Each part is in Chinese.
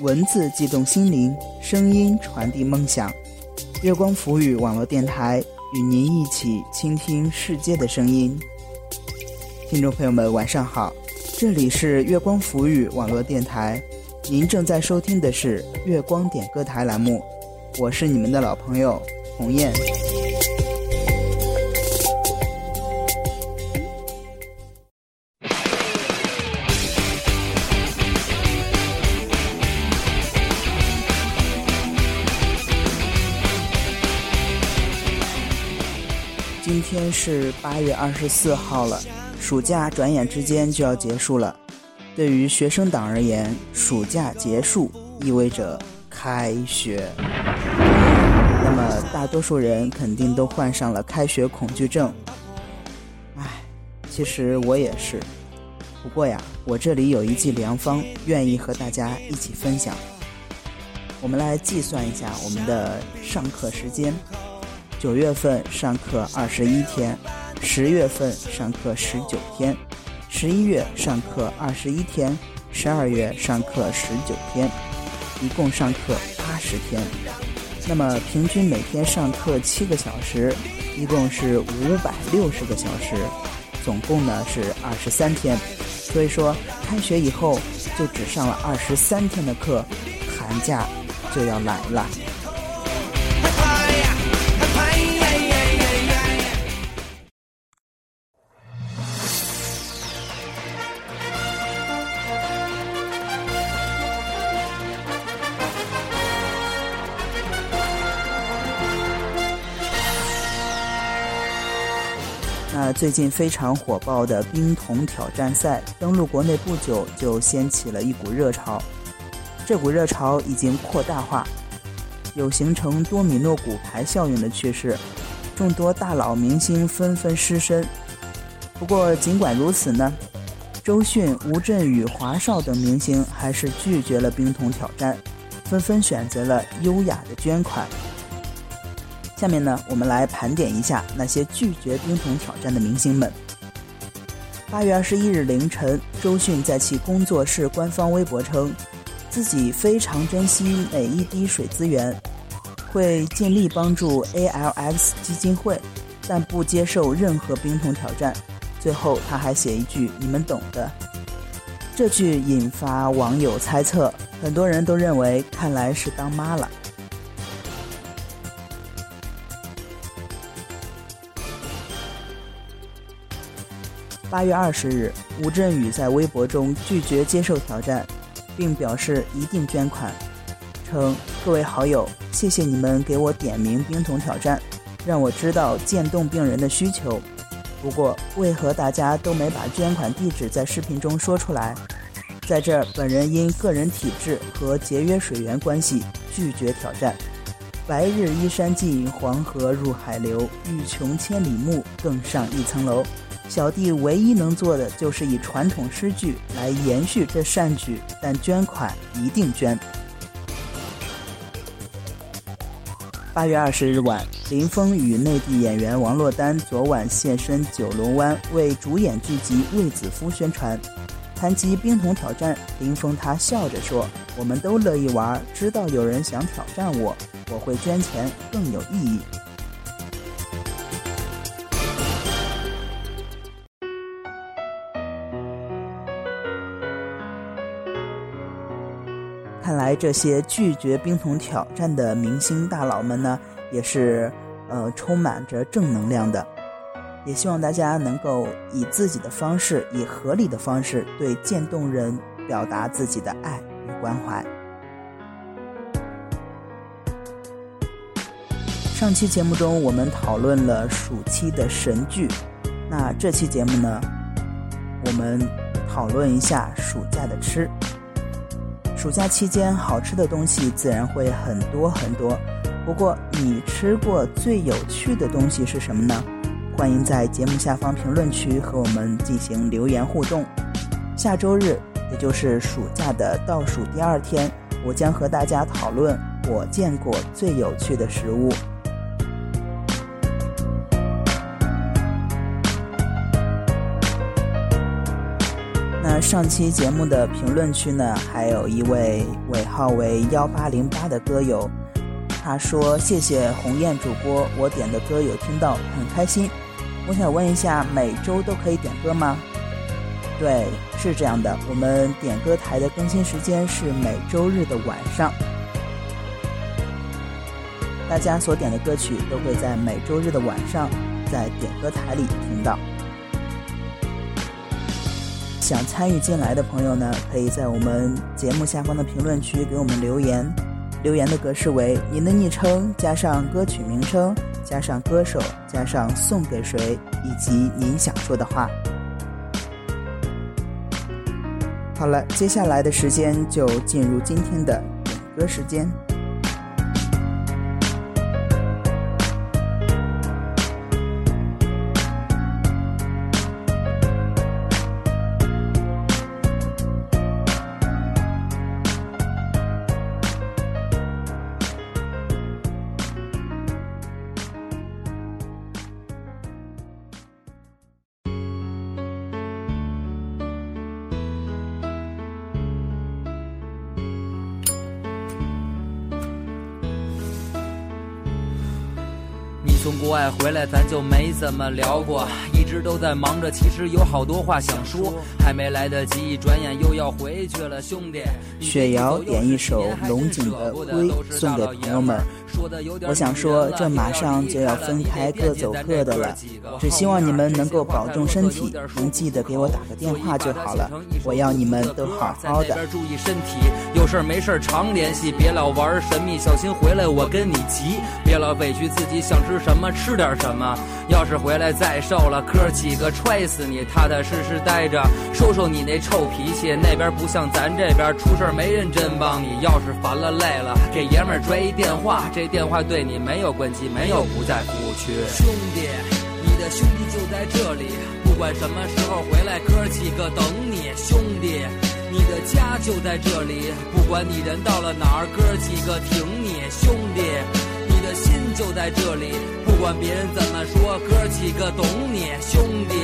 文字激动心灵，声音传递梦想。月光浮语网络电台与您一起倾听世界的声音。听众朋友们，晚上好，这里是月光浮语网络电台，您正在收听的是月光点歌台栏目，我是你们的老朋友鸿雁。是八月二十四号了，暑假转眼之间就要结束了。对于学生党而言，暑假结束意味着开学。那么，大多数人肯定都患上了开学恐惧症。唉，其实我也是。不过呀，我这里有一剂良方，愿意和大家一起分享。我们来计算一下我们的上课时间。九月份上课二十一天，十月份上课十九天，十一月上课二十一天，十二月上课十九天，一共上课八十天。那么平均每天上课七个小时，一共是五百六十个小时，总共呢是二十三天。所以说，开学以后就只上了二十三天的课，寒假就要来了。最近非常火爆的冰桶挑战赛登陆国内不久，就掀起了一股热潮。这股热潮已经扩大化，有形成多米诺骨牌效应的趋势，众多大佬明星纷纷失身。不过，尽管如此呢，周迅、吴镇宇、华少等明星还是拒绝了冰桶挑战，纷纷选择了优雅的捐款。下面呢，我们来盘点一下那些拒绝冰桶挑战的明星们。八月二十一日凌晨，周迅在其工作室官方微博称，自己非常珍惜每一滴水资源，会尽力帮助 ALX 基金会，但不接受任何冰桶挑战。最后，他还写一句：“你们懂的。”这句引发网友猜测，很多人都认为，看来是当妈了。八月二十日，吴镇宇在微博中拒绝接受挑战，并表示一定捐款，称：“各位好友，谢谢你们给我点名冰桶挑战，让我知道渐冻病人的需求。不过，为何大家都没把捐款地址在视频中说出来？在这儿，本人因个人体质和节约水源关系拒绝挑战。白日依山尽，黄河入海流，欲穷千里目，更上一层楼。”小弟唯一能做的就是以传统诗句来延续这善举，但捐款一定捐。八月二十日晚，林峰与内地演员王珞丹昨晚现身九龙湾为主演剧集《卫子夫》宣传。谈及冰桶挑战，林峰他笑着说：“我们都乐意玩，知道有人想挑战我，我会捐钱，更有意义。”来这些拒绝冰桶挑战的明星大佬们呢，也是呃充满着正能量的。也希望大家能够以自己的方式，以合理的方式对渐冻人表达自己的爱与关怀。上期节目中我们讨论了暑期的神剧，那这期节目呢，我们讨论一下暑假的吃。暑假期间，好吃的东西自然会很多很多。不过，你吃过最有趣的东西是什么呢？欢迎在节目下方评论区和我们进行留言互动。下周日，也就是暑假的倒数第二天，我将和大家讨论我见过最有趣的食物。上期节目的评论区呢，还有一位尾号为幺八零八的歌友，他说：“谢谢鸿雁主播，我点的歌有听到，很开心。我想问一下，每周都可以点歌吗？”对，是这样的，我们点歌台的更新时间是每周日的晚上，大家所点的歌曲都会在每周日的晚上在点歌台里听到。想参与进来的朋友呢，可以在我们节目下方的评论区给我们留言，留言的格式为您的昵称加上歌曲名称加上歌手加上送给谁以及您想说的话。好了，接下来的时间就进入今天的点歌时间。外回来，咱就没怎么聊过，一直都在忙着，其实有好多话想说，还没来得及，一转眼又要回去了，兄弟。雪瑶点一首龙井的《归》送给朋友们。我想说，这马上就要分开各走各的了，只希望你们能够保重身体，能记得给我打个电话就好了。我要你们都好好的。注意身体，有事没事常联系，别老玩神秘，小心回来我跟你急。别老委屈自己，想吃什么吃点什么。要是回来再瘦了，哥几个踹死你！踏踏实实待着，收收你那臭脾气。那边不像咱这边，出事没人真帮你。要是烦了累了，给爷们儿拽一电话。这电话对你没有关机，没有不在服务区。兄弟，你的兄弟就在这里，不管什么时候回来，哥几个等你。兄弟，你的家就在这里，不管你人到了哪儿，哥几个挺你。兄弟，你的心就在这里，不管别人怎么说，哥几个懂你。兄弟，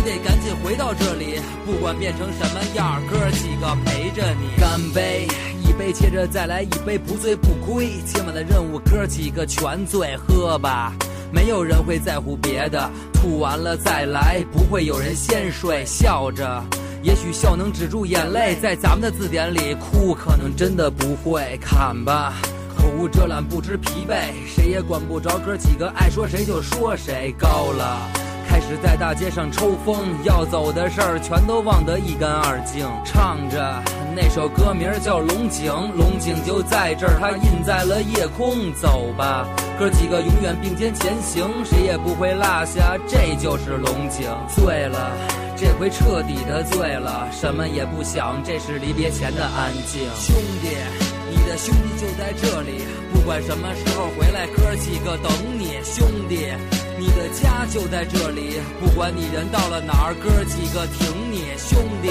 你得赶紧回到这里，不管变成什么样，哥几个陪着你。干杯！一杯接着再来一杯，不醉不归。今晚的任务，哥几个全醉，喝吧。没有人会在乎别的，吐完了再来，不会有人先睡。笑着，也许笑能止住眼泪，在咱们的字典里，哭可能真的不会。砍吧，口无遮拦，不知疲惫，谁也管不着。哥几个爱说谁就说谁，高了。开始在大街上抽风，要走的事儿全都忘得一干二净。唱着那首歌名叫《龙井》，龙井就在这儿，它印在了夜空。走吧，哥几个永远并肩前行，谁也不会落下。这就是龙井。醉了，这回彻底的醉了，什么也不想，这是离别前的安静。兄弟，你的兄弟就在这里，不管什么时候回来，哥几个等你。兄弟。你的家就在这里，不管你人到了哪儿，哥几个挺你，兄弟。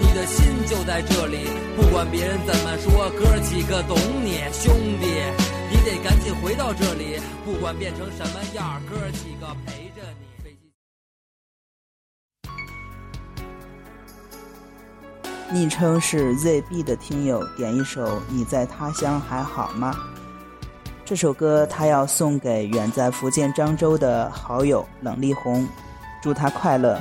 你的心就在这里，不管别人怎么说，哥几个懂你，兄弟。你得赶紧回到这里，不管变成什么样，哥几个陪着你。昵称是 ZB 的听友点一首《你在他乡还好吗》。这首歌他要送给远在福建漳州的好友冷丽红，祝他快乐。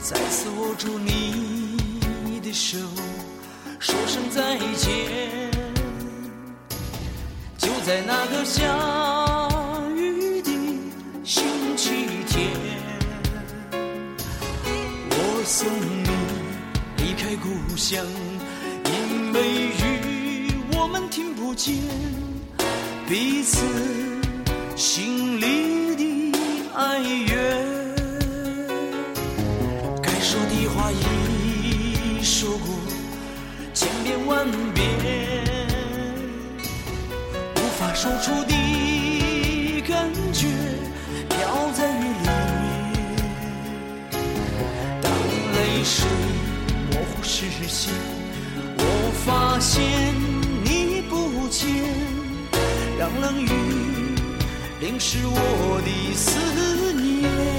再次握住你的手，说声再见，就在那个我。送你离开故乡，因为雨我们听不见彼此心里的哀怨。该说的话已说过千遍万遍，无法说出的视线我发现你已不见让冷雨淋湿我的思念。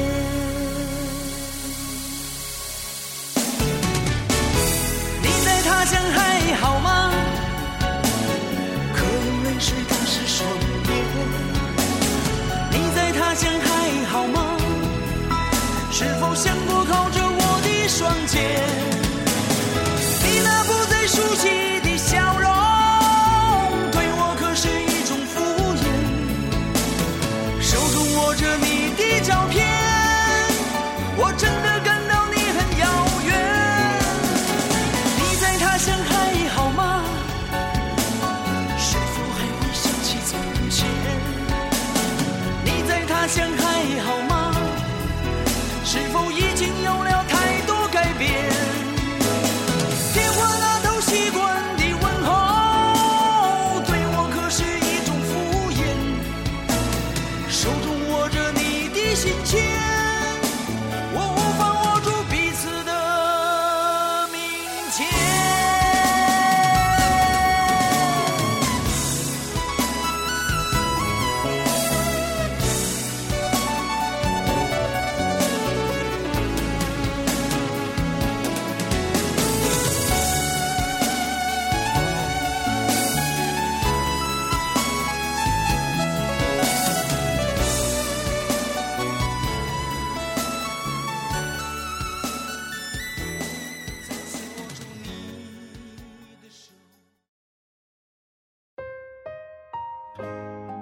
不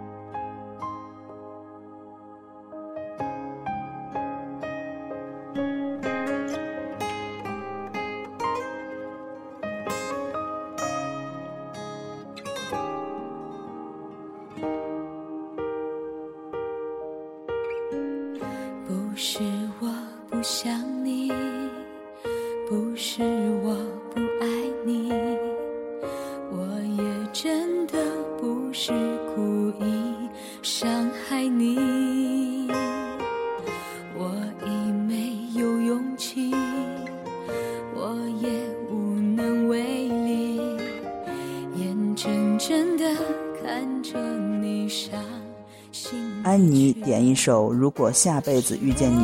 首《如果下辈子遇见你》，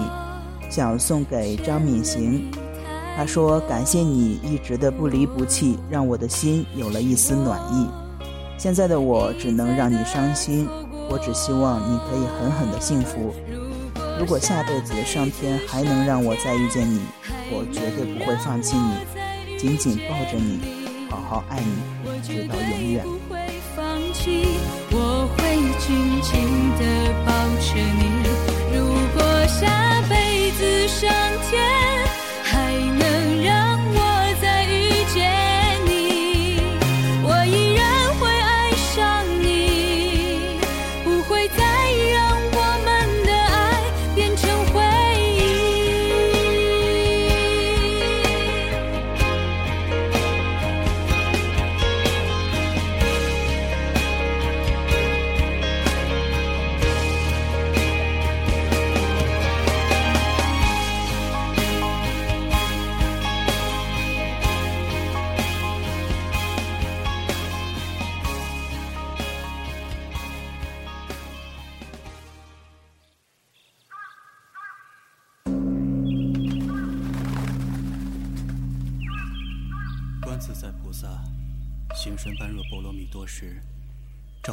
想送给张敏行。他说：“感谢你一直的不离不弃，让我的心有了一丝暖意。现在的我只能让你伤心，我只希望你可以狠狠的幸福。如果下辈子上天还能让我再遇见你，我绝对不会放弃你，紧紧抱着你，好好爱你，直到永远。”紧紧地抱着你。如果下辈子上天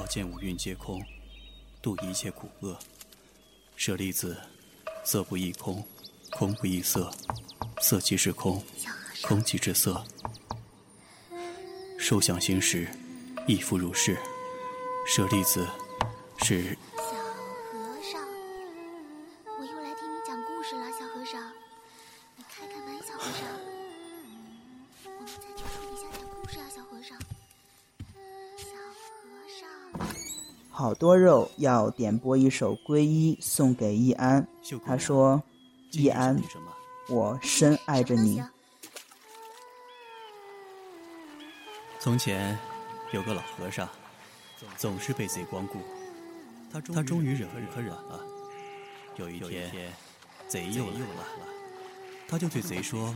见五蕴皆空，度一切苦厄。舍利子，色不异空，空不异色，色即是空，空即是色。受想行识，亦复如是。舍利子，是好多肉要点播一首《皈依》送给易安。他说：“易安？我深爱着你。从前有个老和尚，总是被贼光顾，他他终于忍无可忍了。有一天，贼又来了，他就对贼说：“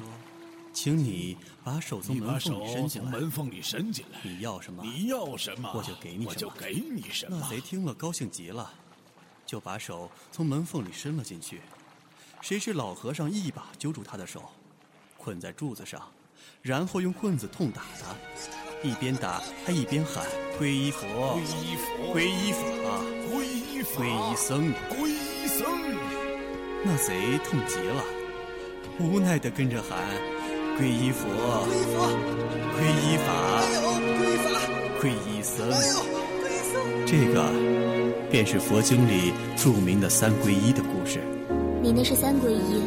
请你把手从门缝里伸进来。门缝里伸进来。你要什么？你要什么，我就给你什么我就给你什么那。贼听了高兴极了，就把手从门缝里伸了进去。谁知老和尚一把揪住他的手，捆在柱子上，然后用棍子痛打他，一边打还一边喊：“皈依佛，皈依佛，皈依法，皈依法，皈依僧。皈依僧。”那贼痛极了，无奈的跟着喊：“皈依佛，皈依法，皈依僧。”这个便是佛经里著名的三皈依的故事。你那是三皈依，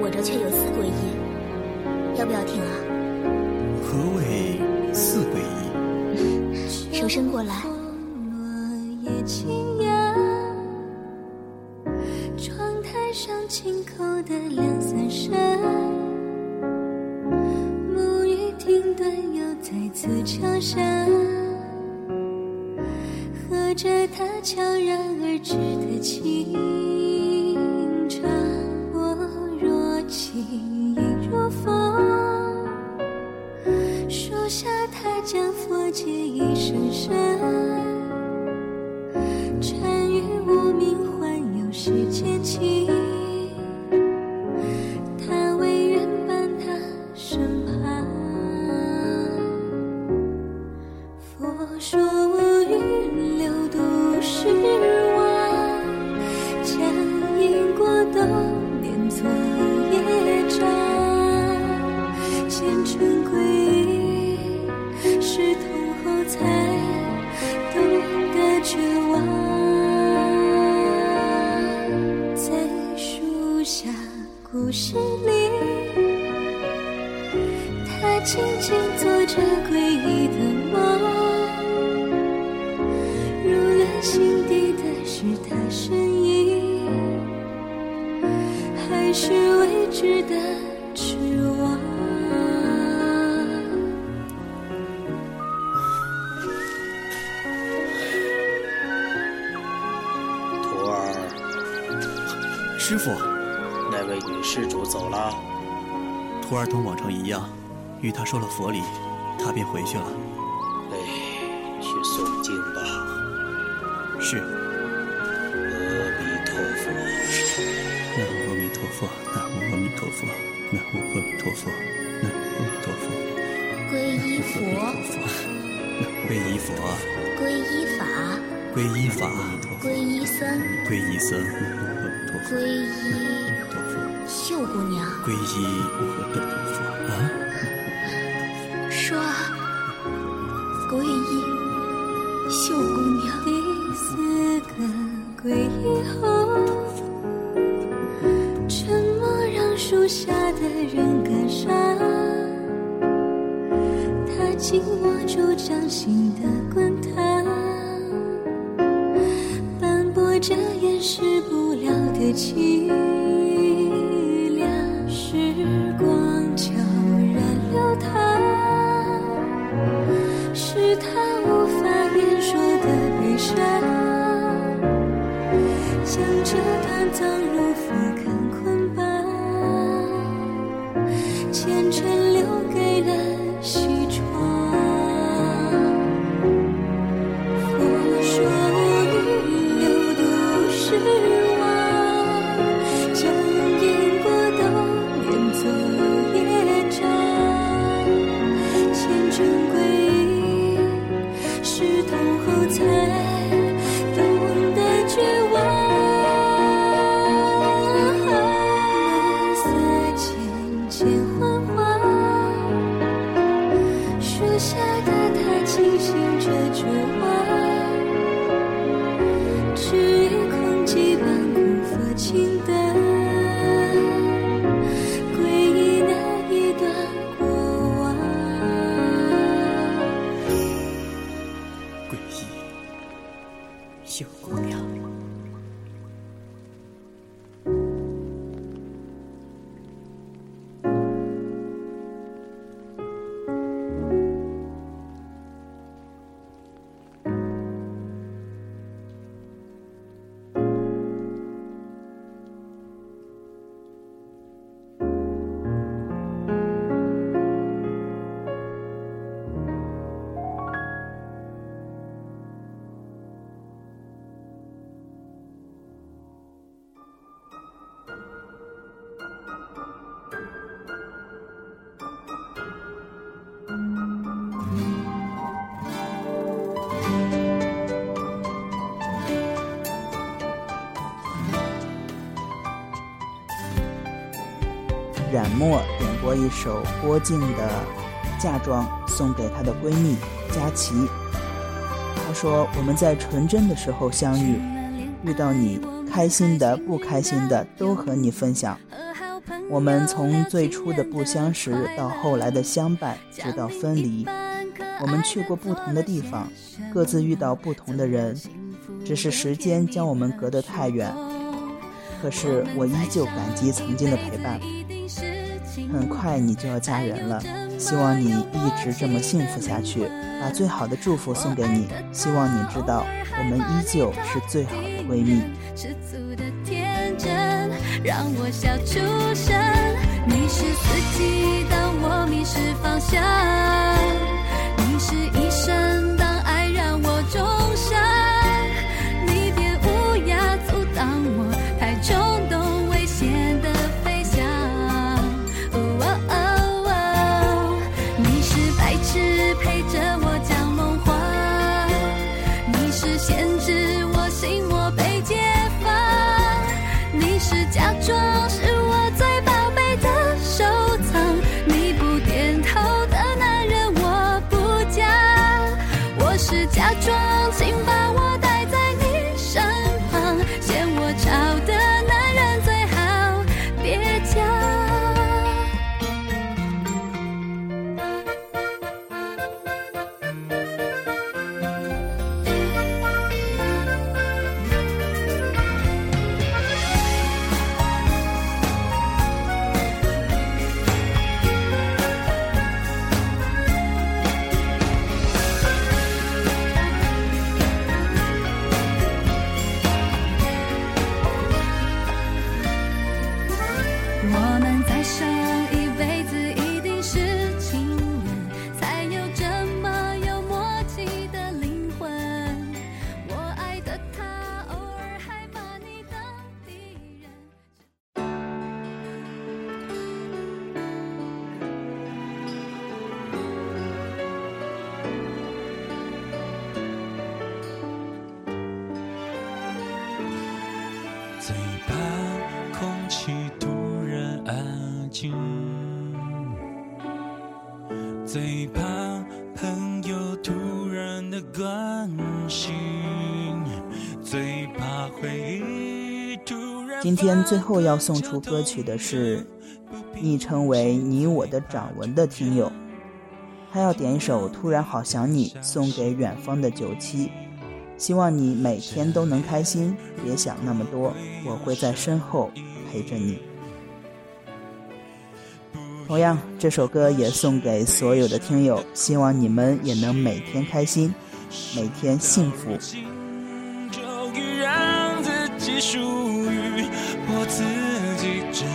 我这却有四皈依，要不要听啊？何谓四皈依？手伸过来，落叶轻扬，窗台上轻扣的两三声，又再次敲响，和着他悄然而至的清茶，我若轻亦如风。树下，他将佛偈一声声，故事里，他静静做着诡异的梦。入了心底的是他身影，还是未知的痴妄？徒儿，师傅，施主走了。徒儿同往常一样，与他说了佛理，他便回去了。哎，去诵经吧。是，阿弥陀佛。南无阿弥陀佛，南无阿弥陀佛，南无阿弥陀佛，南无阿弥陀佛，皈依阿弥陀佛，佛，皈依佛，皈依法，皈依法，皈依僧，皈依僧，南无阿弥陀佛，皈依秀姑娘。皈依阿弥陀佛啊！这段曾默点播一首郭靖的《嫁妆》，送给她的闺蜜佳琪。她说：“我们在纯真的时候相遇，遇到你，开心的、不开心的都和你分享。我们从最初的不相识，到后来的相伴，直到分离。我们去过不同的地方，各自遇到不同的人，只是时间将我们隔得太远。可是我依旧感激曾经的陪伴。很快你就要嫁人了，希望你一直这么幸福下去。把最好的祝福送给你，希望你知道，我们依旧是最好的闺蜜。十足的天真，让我笑出声。你是四季，当我迷失方向；你是一生，当爱让我终今天最后要送出歌曲的是昵称为“你我的掌纹”的听友，他要点一首《突然好想你》，送给远方的九七，希望你每天都能开心，别想那么多，我会在身后陪着你。同样，这首歌也送给所有的听友，希望你们也能每天开心，每天幸福。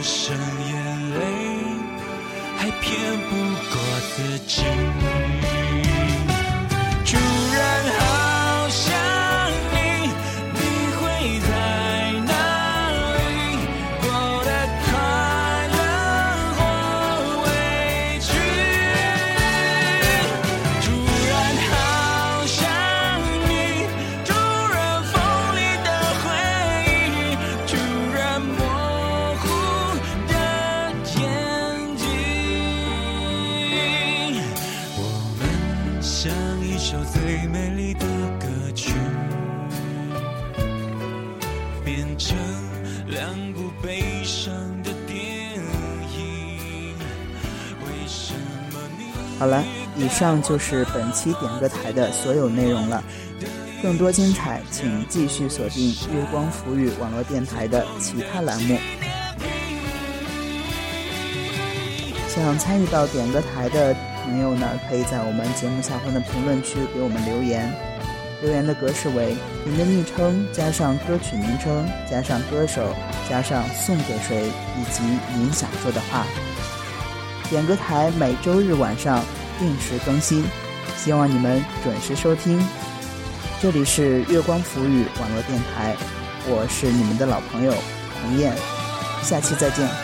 剩眼泪，还骗不过自己。好了，以上就是本期点歌台的所有内容了。更多精彩，请继续锁定月光浮语网络电台的其他栏目。想参与到点歌台的朋友呢，可以在我们节目下方的评论区给我们留言。留言的格式为您的昵称加上歌曲名称加上歌手加上送给谁以及您想说的话。点歌台每周日晚上定时更新，希望你们准时收听。这里是月光浮语网络电台，我是你们的老朋友彭艳，下期再见。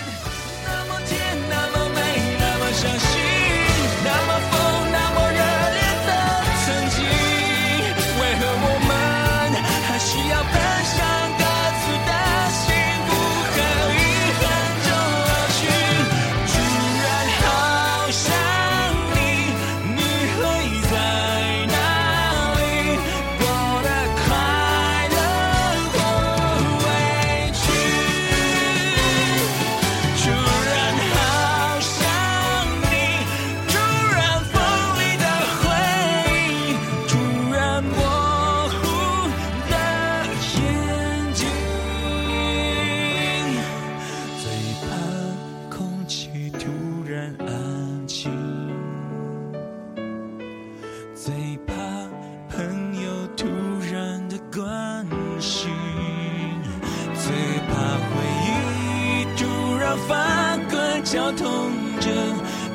发管交通着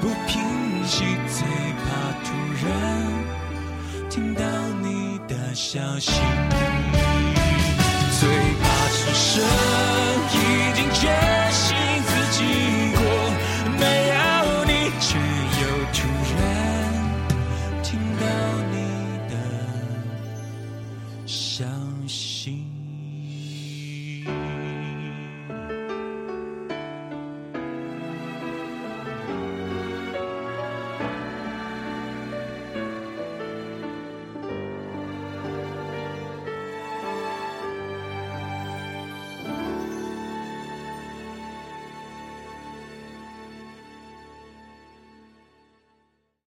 不平息最怕突然听到你的消息。最怕是生